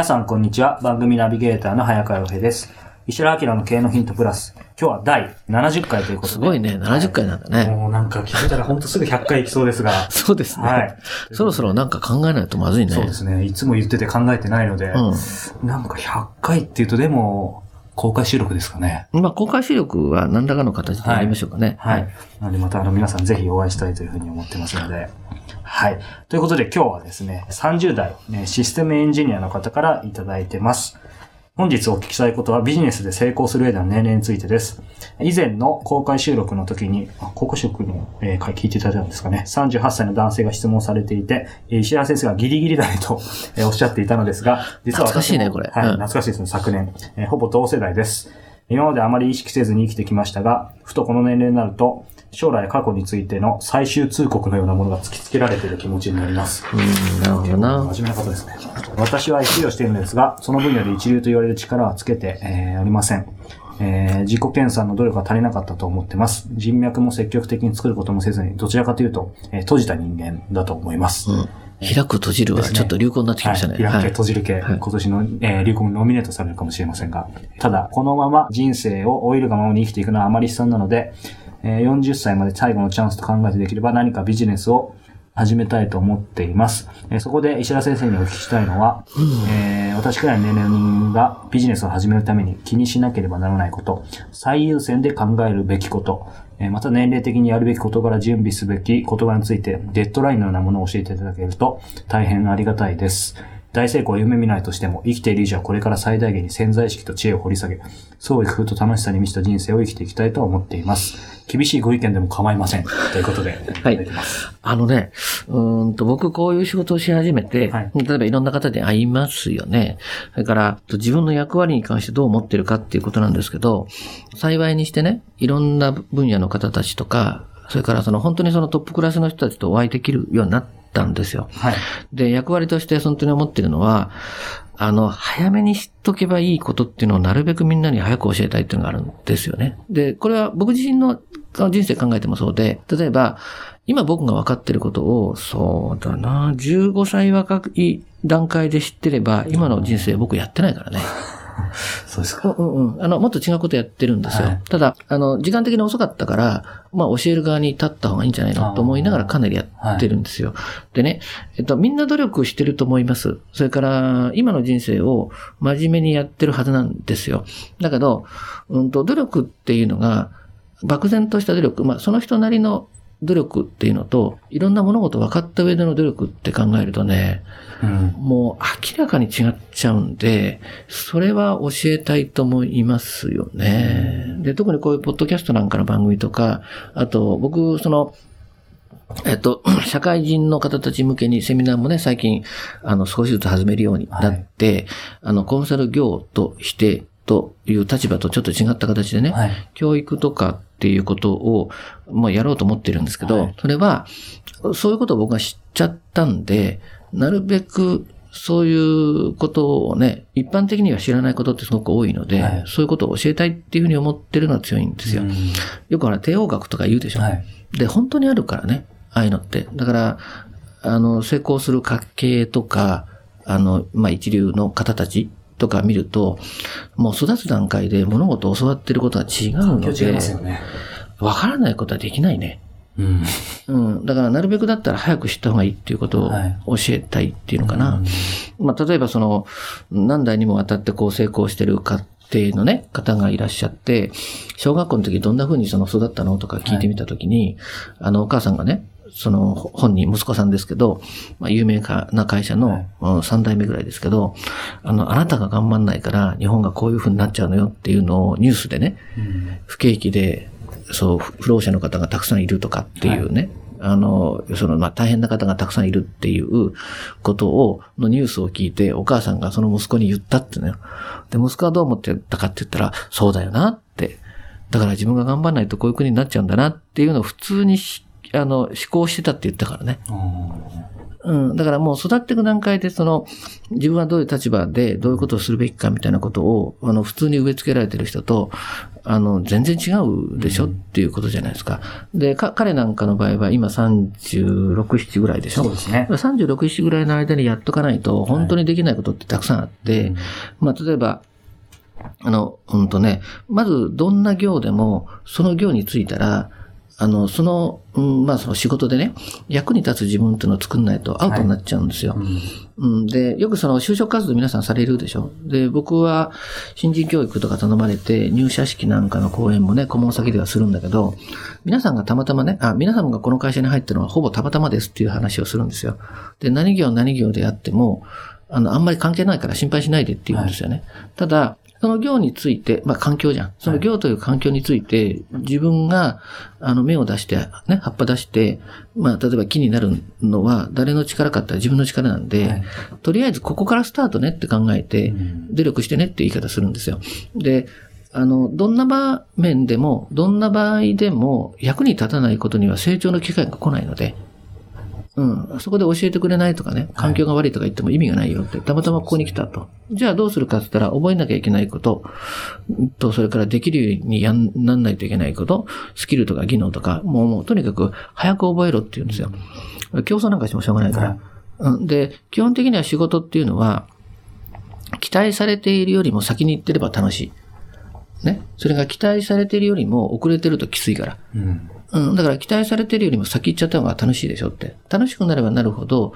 皆さんこんにちは。番組ナビゲーターの早川洋平です。石原明の経営のヒントプラス。今日は第70回ということで。すごいね、70回なんだね。もうなんか気づいたらほんとすぐ100回いきそうですが。そうですね。はい。そろそろなんか考えないとまずいね。そうですね。いつも言ってて考えてないので、うなんか100回っていうとでも、公開収録ですかね。ん。まあ、公開収録は何らかの形でやりましょうかね。はい。なのでまたあの皆さんぜひお会いしたいというふうに思ってますので。はい。ということで今日はですね、30代、ね、システムエンジニアの方からいただいてます。本日お聞きしたいことはビジネスで成功する上での年齢についてです。以前の公開収録の時に、あ公開収録の、えー回聞いていただいたんですかね。38歳の男性が質問されていて、えー石原先生がギリギリだねと、えーおっしゃっていたのですが、実は懐かしいねこれはい、うん懐かしいですね、昨年。えーほぼ同世代です。今まであまり意識せずに生きてきましたが、ふとこの年齢になると、将来過去についての最終通告のようなものが突きつけられている気持ちになります。うん、なるほどな。真面目な方ですね。私は FP をしているのですが、その分野で一流と言われる力はつけて、えーありません。えー自己研鑽の努力が足りなかったと思ってます。人脈も積極的に作ることもせずに、どちらかというと、えー閉じた人間だと思います。うん。開く閉じるはちょっと流行になってきましたね。はい、開け閉じる系、はい今年の、えー流行にノミネートされるかもしれませんが、ただ、このまま人生を老いるがままに生きていくのはあまり悲惨なので、えー40歳まで最後のチャンスと考えてできれば何かビジネスを始めたいと思っています。えーそこで石田先生にお聞きしたいのは、えー私くらいの年齢の人間がビジネスを始めるために気にしなければならないこと、最優先で考えるべきこと、えーまた年齢的にやるべき事柄準備すべき事柄についてデッドラインのようなものを教えていただけると大変ありがたいです。大成功を夢見ないとしても、生きている以上はこれから最大限に潜在意識と知恵を掘り下げ、創意工夫と楽しさに満ちた人生を生きていきたいと思っています。厳しいご意見でも構いません。ということで、いただい。あのね、うーんと、僕こういう仕事をし始めて、はい例えばいろんな方で会いますよね。それから、自分の役割に関してどう思ってるかっていうことなんですけど、幸いにしてね、いろんな分野の方たちとか、それからその本当にそのトップクラスの人たちとお会いできるようになったんですよ。はい。で、役割として本当に思ってるのは、あの、早めに知っとけばいいことっていうのをなるべくみんなに早く教えたいっていうのがあるんですよね。で、これは僕自身の人生考えてもそうで、例えば、今僕が分かってることを、そうだな、15歳若い段階で知ってれば、今の人生僕やってないからね。そうですか。うんうんうん。あの、もっと違うことやってるんですよ。はいただ、あの、時間的に遅かったから、まあ、教える側に立った方がいいんじゃないのと思いながらかなりやってるんですよ。でね、えっと、みんな努力してると思います。それから、今の人生を真面目にやってるはずなんですよ。だけど、うんと、努力っていうのが、漠然とした努力、まあ、その人なりの努力っていうのと、いろんな物事分かった上での努力って考えるとね、うん。もう明らかに違っちゃうんで、それは教えたいと思いますよね。で、特にこういうポッドキャストなんかの番組とか、あと僕、その、えっと、社会人の方たち向けにセミナーもね、最近、あの、少しずつ始めるようになって、あの、コンサル業として、という立場とちょっと違った形でね、はい。教育とかっていうことを、まあ、やろうと思ってるんですけど、はいそれは、そういうことを僕が知っちゃったんで、なるべく、そういうことをね、一般的には知らないことってすごく多いので、はいそういうことを教えたいっていうふうに思ってるのは強いんですよ。うんよくほら、帝王学とか言うでしょ。はい。で、本当にあるからね、ああいうのって。だから、あの、成功する家系とか、あの、まあ、一流の方たちとか見ると、もう育つ段階で物事を教わってることは違うので。わからないことはできないね。うん。うん。だから、なるべくだったら早く知った方がいいっていうことをはい教えたいっていうのかな。まあ、例えばその、何代にもわたってこう成功してる方定のね、方がいらっしゃって、小学校の時どんな風にその育ったのとか聞いてみた時に、あの、お母さんがね、その本人、息子さんですけど、まあ、有名な会社のうん三代目ぐらいですけど、あの、あなたが頑張んないから日本がこういう風になっちゃうのよっていうのをニュースでね、不景気で、そう、不老者の方がたくさんいるとかっていうね、あの、その、まあ、大変な方がたくさんいるっていうことを、のニュースを聞いて、お母さんがその息子に言ったってね。で、息子はどう思ってたかって言ったら、そうだよなって。だから自分が頑張らないとこういう国になっちゃうんだなっていうのを普通にしあの、思考してたって言ったからね。うん。だからもう育っていく段階で、その、自分はどういう立場でどういうことをするべきかみたいなことを、あの、普通に植え付けられてる人と、あの、全然違うでしょ、っていうことじゃないですか。で、か、彼なんかの場合は今36、7ぐらいでしょそうですね。36、7ぐらいの間にやっとかないと、本当にできないことってたくさんあって、まあ、例えば、あの、うんとね、まずどんな行でも、その行についたら、あの、その、うん、まあその仕事でね、役に立つ自分っていうのを作んないとアウトになっちゃうんですよ。うん、で、よくその就職活動皆さんされるでしょ。で、僕は新人教育とか頼まれて入社式なんかの講演もね、顧問先ではするんだけど、皆さんがたまたまね、あ、皆さんがこの会社に入ってるのはほぼたまたまですっていう話をするんですよ。で、何業何業であっても、あの、あんまり関係ないから心配しないでって言うんですよね。ただ、その業について、まあ環境じゃん。その業という環境について、自分が、あの、芽を出して、ね、葉っぱ出して、まあ、例えば木になるのは、誰の力かって自分の力なんで、はいとりあえずここからスタートねって考えて、努力してねって言い方するんですよ。で、あの、どんな場面でも、どんな場合でも、役に立たないことには成長の機会が来ないので、うん。そこで教えてくれないとかね、環境が悪いとか言っても意味がないよって、たまたまここに来たと。じゃあどうするかって言ったら、覚えなきゃいけないこと、うんと、それからできるようにやんなんないといけないこと、スキルとか技能とか、もう、もうとにかく早く覚えろって言うんですよ。競争なんかしてもしょうがないから。うん。で、基本的には仕事っていうのは、期待されているよりも先に行ってれば楽しい。ね。それが期待されているよりも遅れてるときついから。うん。うん、だから期待されてるよりも先行っちゃった方が楽しいでしょって。楽しくなればなるほど、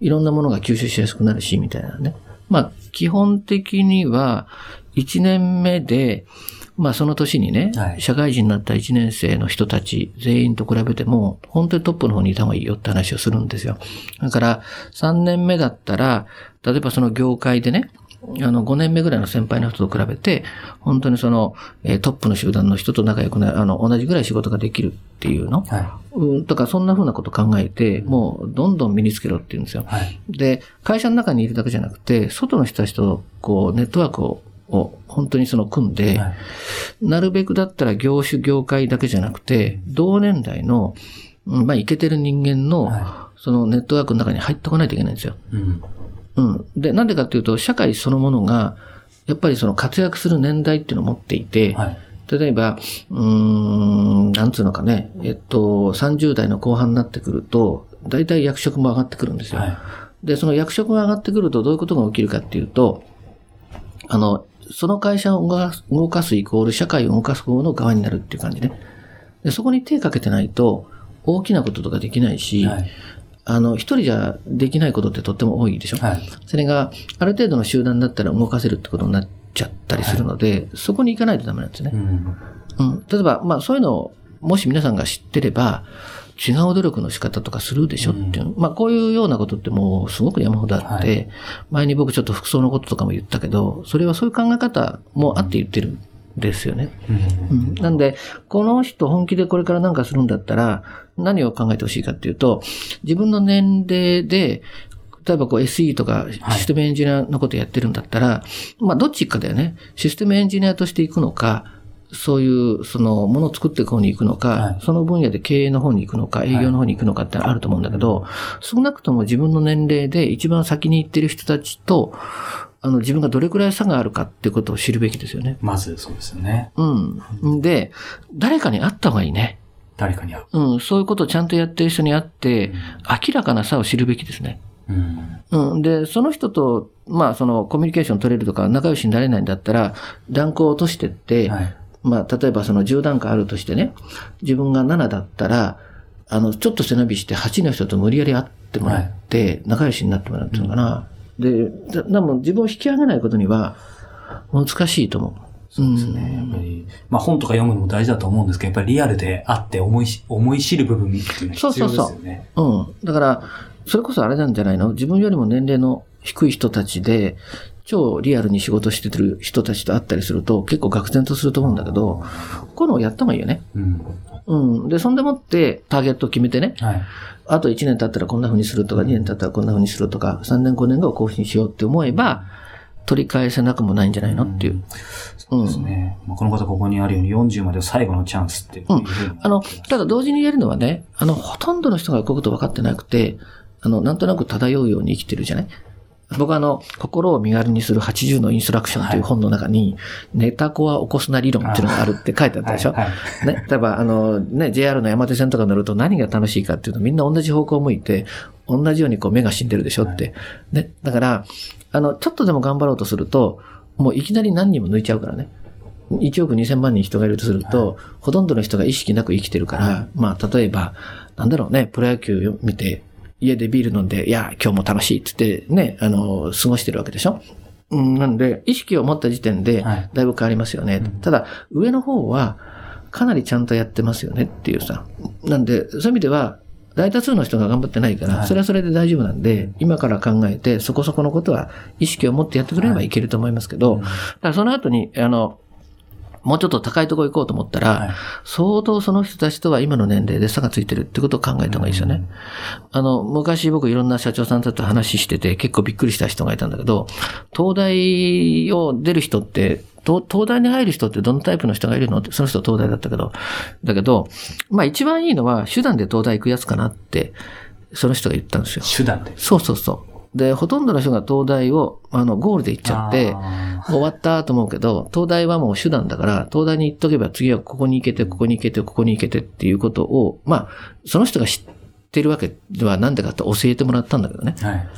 いろんなものが吸収しやすくなるし、みたいなね。まあ、基本的には、1年目で、まあその年にね、はい社会人になった1年生の人たち全員と比べても、本当にトップの方にいた方がいいよって話をするんですよ。だから、3年目だったら、例えばその業界でね、あの、5年目ぐらいの先輩の人と比べて、本当にその、えートップの集団の人と仲良くなる、あの、同じぐらい仕事ができるっていうの？はうん、とか、そんな風なこと考えて、もう、どんどん身につけろって言うんですよい。。はい。で、会社の中にいるだけじゃなくて、外の人たちと、こう、ネットワークを、を本当にその組んで、はい。なるべくだったら業種業界だけじゃなくて、同年代の、うんまあ、イケてる人間の、はそのネットワークの中に入ってこないといけないんですよ。うん。うん。で、なんでかっていうと、社会そのものが、やっぱりその活躍する年代っていうのを持っていて、はい。例えば、うーん、なんつうのかね、えっと、30代の後半になってくると、大体役職も上がってくるんですよ。はい。で、その役職が上がってくるとどういうことが起きるかっていうと、あの、その会社を動かすイコール社会を動かす方の側になるっていう感じね。で、そこに手かけてないと、大きなこととかできないし、はい。あの、一人じゃできないことってとっても多いでしょ？はい。それが、ある程度の集団だったら動かせるってことになっちゃったりするので、そこに行かないとダメなんですねう。ん。うん。例えば、まあそういうのを、もし皆さんが知ってれば、違う努力の仕方とかするでしょっていう。まあこういうようなことってもうすごく山ほどあって、は前に僕ちょっと服装のこととかも言ったけど、それはそういう考え方もあって言ってるんですよね。うん。うんなんで、この人本気でこれから何かするんだったら、何を考えてほしいかっていうと、自分の年齢で、例えばこう SE とかシステムエンジニアのことやってるんだったら、まあどっちかだよね。システムエンジニアとして行くのか、そういう、その、ものを作っていく方に行くのか、はいその分野で経営の方に行くのか、営業の方に行くのかってあると思うんだけど、少なくとも自分の年齢で一番先に行ってる人たちと、あの、自分がどれくらい差があるかっていうことを知るべきですよね。まず、そうですよね。うん。で、誰かに会った方がいいね。誰かに会う。うん。そういうことをちゃんとやってる人に会って、明らかな差を知るべきですね。うん。うん。で、その人と、まあ、その、コミュニケーション取れるとか、仲良しになれないんだったら、ランクを落としてって、はい。まあ、例えばその10段階あるとしてね、自分が7だったら、あの、ちょっと背伸びして8の人と無理やり会ってもらって、仲良しになってもらうっていうのかな。で、だでも自分を引き上げないことには、難しいと思う。そうですね。やっぱり、まあ本とか読むのも大事だと思うんですけど、やっぱりリアルであって思いし、思い知る部分っていうのは必要ですよね。そうそうそううん。だから、それこそあれなんじゃないの？自分よりも年齢の低い人たちで、超リアルに仕事してる人たちと会ったりすると結構愕然とすると思うんだけど、こういうのをやった方がいいよね。うん。うん。で、そんでもってターゲットを決めてね。はい。あと1年経ったらこんな風にするとか、2年経ったらこんな風にするとか、3年5年後こういう風にしようって思えば、取り返せなくもないんじゃないのっていう。そうですね。うん、この方ここにあるように40まで最後のチャンスっていうう、ん。あの、ただ同時にやるのはね、あの、ほとんどの人がこういうこと分かってなくて、あの、なんとなく漂うように生きてるじゃない？僕はあの、心を身軽にする80のインストラクションという本の中に、ネタコは起こすな理論っていうのがあるって書いてあったでしょ、はいはい、ね、例えばあの、ね、JR の山手線とか乗ると何が楽しいかっていうとみんな同じ方向を向いて、同じようにこう目が死んでるでしょって。ね、だから、あの、ちょっとでも頑張ろうとすると、もういきなり何人も抜いちゃうからね。1億2000万人人がいるとすると、はい、ほとんどの人が意識なく生きてるから、はい、まあ、例えば、なんだろうね、プロ野球を見て、家でビール飲んで、いや、今日も楽しいって言ってね、あの、過ごしてるわけでしょ？うん、なんで、意識を持った時点で、だいぶ変わりますよね。はい、ただ、上の方は、かなりちゃんとやってますよねっていうさ。なんで、そういう意味では、大多数の人が頑張ってないから、それはそれで大丈夫なんで、今から考えて、そこそこのことは意識を持ってやってくれればいけると思いますけど、だからその後に、あの、もうちょっと高いところ行こうと思ったら、はい、相当その人たちとは今の年齢で差がついてるってことを考えた方がいいですよね。あの、昔僕いろんな社長さんたちと話してて結構びっくりした人がいたんだけど、東大を出る人って東大に入る人ってどのタイプの人がいるの？って、その人東大だったけど、だけど、まあ一番いいのは手段で東大行くやつかなって、その人が言ったんですよ。手段でそうそうそう。で、ほとんどの人が東大を、あの、ゴールで行っちゃって、終わったと思うけど、東大はもう手段だから、東大に行っとけば次はここに行けて、ここに行けて、ここに行けてっていうことを、まあ、その人が知ってるわけではなんでかって教えてもらったんだけどね。はい。だか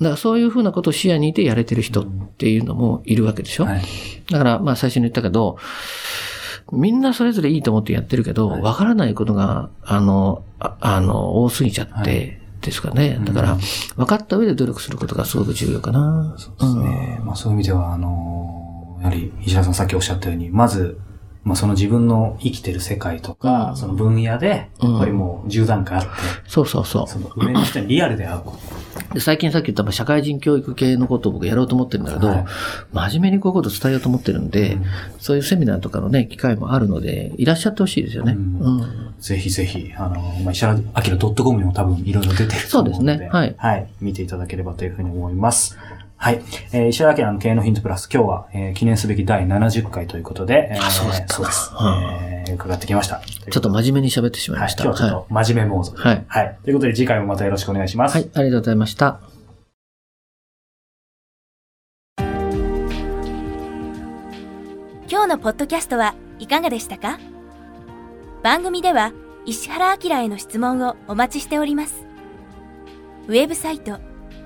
らそういうふうなことを視野にいてやれてる人っていうのもいるわけでしょ。はい、だから、まあ最初に言ったけど、みんなそれぞれいいと思ってやってるけど、わ、からないことが、あの、ああの、多すぎちゃって、はいですかね。だから、分かった上で努力することがすごく重要かな。そうですね。うん、まあそういう意味では、あの、やはり石田さんさっきおっしゃったように、まず、まあその自分の生きてる世界とか、うん、その分野で、やっぱりもう10段階あって、うん、そうそうそう。その上の人にリアルで会うこと。で最近さっき言った社会人教育系のことを僕やろうと思ってるんだけど、はい、真面目にこういうこと伝えようと思ってるんで、うん、そういうセミナーとかのね、機会もあるので、いらっしゃってほしいですよね。うんぜひぜひ、あの、まあ、石原明 .com にも多分いろいろ出てると思うので、そうですね。はい。はい。見ていただければというふうに思います。はい。えー、石原明の経営のヒントプラス、今日は、えー、記念すべき第70回ということで、えー、あ、そうだったそうです。えー、伺ってきました。ちょっと真面目に喋ってしまいました。はい、今日はちょっと真面目モードはい。はい。ということで次回もまたよろしくお願いします。はい、ありがとうございました。今日のポッドキャストはいかがでしたか？番組では石原明への質問をお待ちしております。ウェブサイト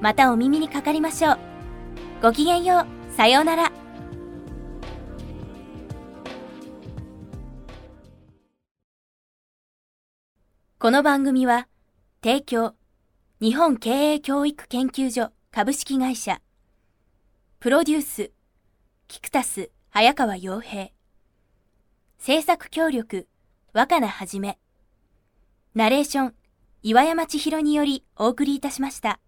またお耳にかかりましょう。ごきげんよう。さようなら。この番組は、提供、日本経営教育研究所株式会社、プロデュース、キクタス早川洋平、制作協力、若菜はじめ。ナレーション、岩山千尋によりお送りいたしました。